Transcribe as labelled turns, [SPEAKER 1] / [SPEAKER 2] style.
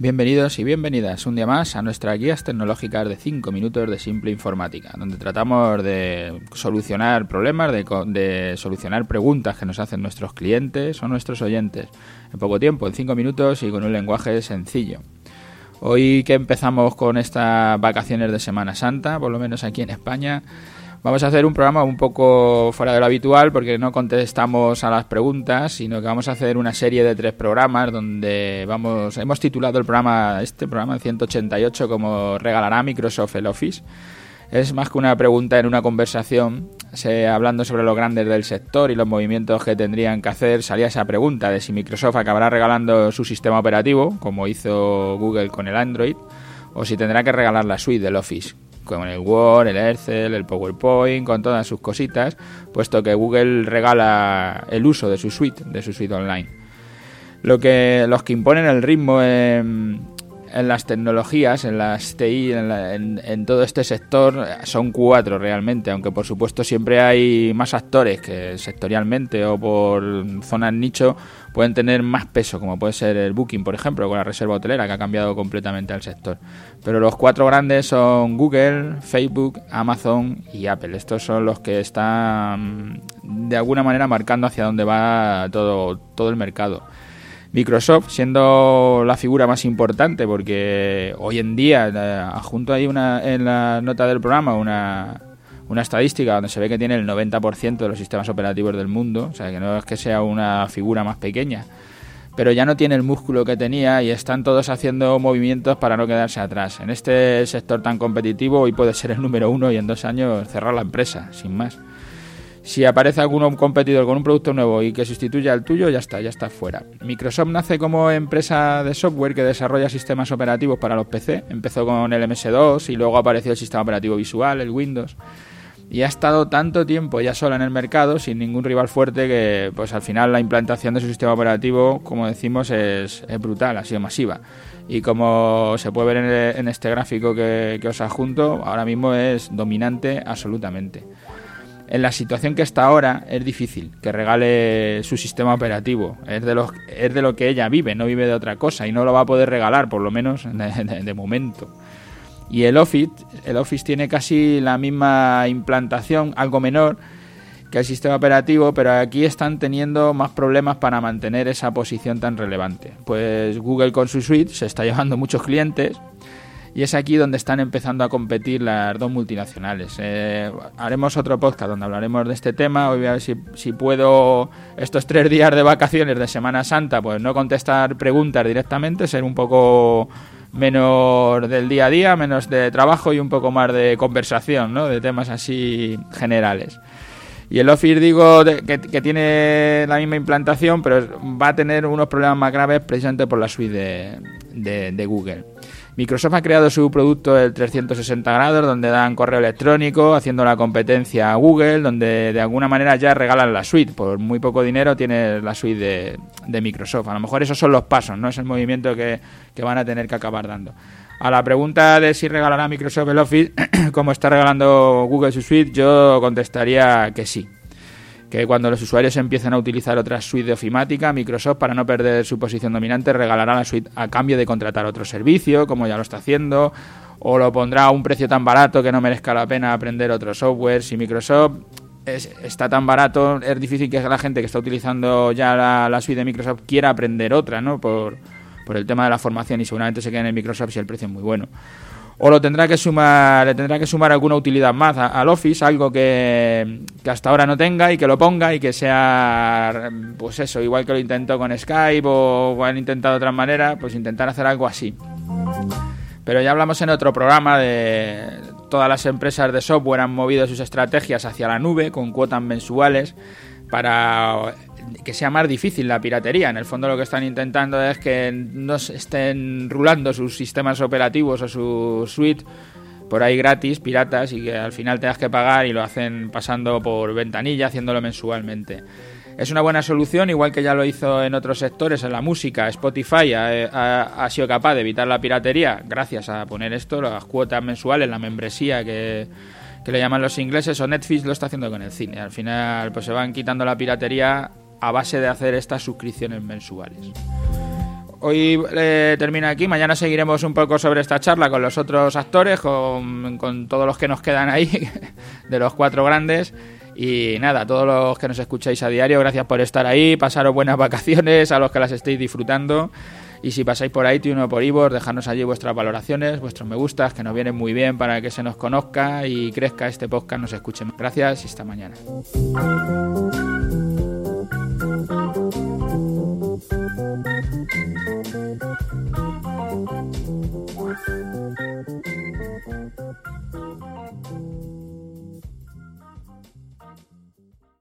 [SPEAKER 1] Bienvenidos y bienvenidas un día más a nuestras guías tecnológicas de 5 minutos de simple informática, donde tratamos de solucionar problemas, de, de, solucionar preguntas que nos hacen nuestros clientes o nuestros oyentes en poco tiempo, en 5 minutos y con un lenguaje sencillo. Hoy que empezamos con estas vacaciones de Semana Santa, por lo menos aquí en España, Vamos a hacer un programa un poco fuera de lo habitual porque no contestamos a las preguntas, sino que vamos a hacer una serie de tres programas donde vamos hemos titulado el programa este programa el 188 como regalará Microsoft el Office. Es más que una pregunta en una conversación, hablando sobre los grandes del sector y los movimientos que tendrían que hacer, salía esa pregunta de si Microsoft acabará regalando su sistema operativo, como hizo Google con el Android, o si tendrá que regalar la suite del Office, con el Word, el Excel, el PowerPoint, con todas sus cositas, puesto que Google regala el uso de su suite, de su suite online. Lo que, los que imponen el ritmo en, en las tecnologías, en las TI, en, todo este sector, son cuatro realmente, aunque por supuesto siempre hay más actores que sectorialmente o por zonas nicho pueden tener más peso, como puede ser el Booking, por ejemplo, con la reserva hotelera, que ha cambiado completamente al sector. Pero los cuatro grandes son Google, Facebook, Amazon y Apple. Estos son los que están de alguna manera marcando hacia dónde va todo, todo el mercado. Microsoft siendo la figura más importante porque hoy en día, eh, junto ahí una, en la nota del programa una, una estadística donde se ve que tiene el 90% de los sistemas operativos del mundo, o sea que no es que sea una figura más pequeña, pero ya no tiene el músculo que tenía y están todos haciendo movimientos para no quedarse atrás. En este sector tan competitivo hoy puede ser el número uno y en dos años cerrar la empresa, sin más. Si aparece algún competidor con un producto nuevo y que sustituya al tuyo, ya está, ya está fuera. Microsoft nace como empresa de software que desarrolla sistemas operativos para los PC. Empezó con el MS2 y luego apareció el sistema operativo visual, el Windows. Y ha estado tanto tiempo ya sola en el mercado, sin ningún rival fuerte, que pues al final la implantación de su sistema operativo, como decimos, es, brutal, ha sido masiva. Y como se puede ver en, este gráfico que, que os adjunto, ahora mismo es dominante absolutamente en la situación que está ahora es difícil que regale su sistema operativo. Es de, lo, es de lo que ella vive, no vive de otra cosa y no lo va a poder regalar, por lo menos de, momento. Y el Office, el Office tiene casi la misma implantación, algo menor que el sistema operativo, pero aquí están teniendo más problemas para mantener esa posición tan relevante. Pues Google con su suite se está llevando muchos clientes y es aquí donde están empezando a competir las dos multinacionales. Eh, haremos otro podcast donde hablaremos de este tema. Hoy voy a ver si, puedo estos tres días de vacaciones de Semana Santa, pues no contestar preguntas directamente, ser un poco menos del día a día, menos de trabajo y un poco más de conversación, ¿no? De temas así generales. Y el Office digo que, tiene la misma implantación, pero va a tener unos problemas más graves precisamente por la suite de Google. Microsoft ha creado su producto el 360 grados, donde dan correo electrónico, haciendo la competencia a Google, donde de alguna manera ya regalan la suite. Por muy poco dinero tiene la suite de, Microsoft. A lo mejor esos son los pasos, no es el movimiento que, que van a tener que acabar dando. A la pregunta de si regalará Microsoft el Office, como está regalando Google su suite, yo contestaría que sí que cuando los usuarios empiecen a utilizar otra suite de ofimática, Microsoft, para no perder su posición dominante, regalará la suite a cambio de contratar otro servicio, como ya lo está haciendo, o lo pondrá a un precio tan barato que no merezca la pena aprender otro software. Si Microsoft está tan barato, es difícil que la gente que está utilizando ya la, suite de Microsoft quiera aprender otra, ¿no? Por, por el tema de la formación y seguramente se quede en Microsoft si el precio es muy bueno o lo tendrá que sumar, le tendrá que sumar alguna utilidad más al Office, algo que, hasta ahora no tenga y que lo ponga y que sea, pues eso, igual que lo intentó con Skype o, han intentado de otra manera, pues intentar hacer algo así. Pero ya hablamos en otro programa de todas las empresas de software han movido sus estrategias hacia la nube con cuotas mensuales para que sea más difícil la piratería. En el fondo lo que están intentando es que no estén rulando sus sistemas operativos o su suite por ahí gratis, piratas, y que al final tengas que pagar y lo hacen pasando por ventanilla, haciéndolo mensualmente. Es una buena solución, igual que ya lo hizo en otros sectores, en la música. Spotify ha, ha sido capaz de evitar la piratería gracias a poner esto, las cuotas mensuales, la membresía que, que le llaman los ingleses, o Netflix lo está haciendo con el cine. Al final, pues se van quitando la piratería a base de hacer estas suscripciones mensuales. hoy eh, termina aquí. Mañana seguiremos un poco sobre esta charla con los otros actores, con, todos los que nos quedan ahí, de los cuatro grandes. Y nada, a todos los que nos escucháis a diario, gracias por estar ahí, pasaros buenas vacaciones, a los que las estéis disfrutando. Y si pasáis por iTunes o por Ivor, dejadnos allí vuestras valoraciones, vuestros me gustas, que nos vienen muy bien para que se nos conozca y crezca este podcast, nos escuchen. Gracias y hasta mañana.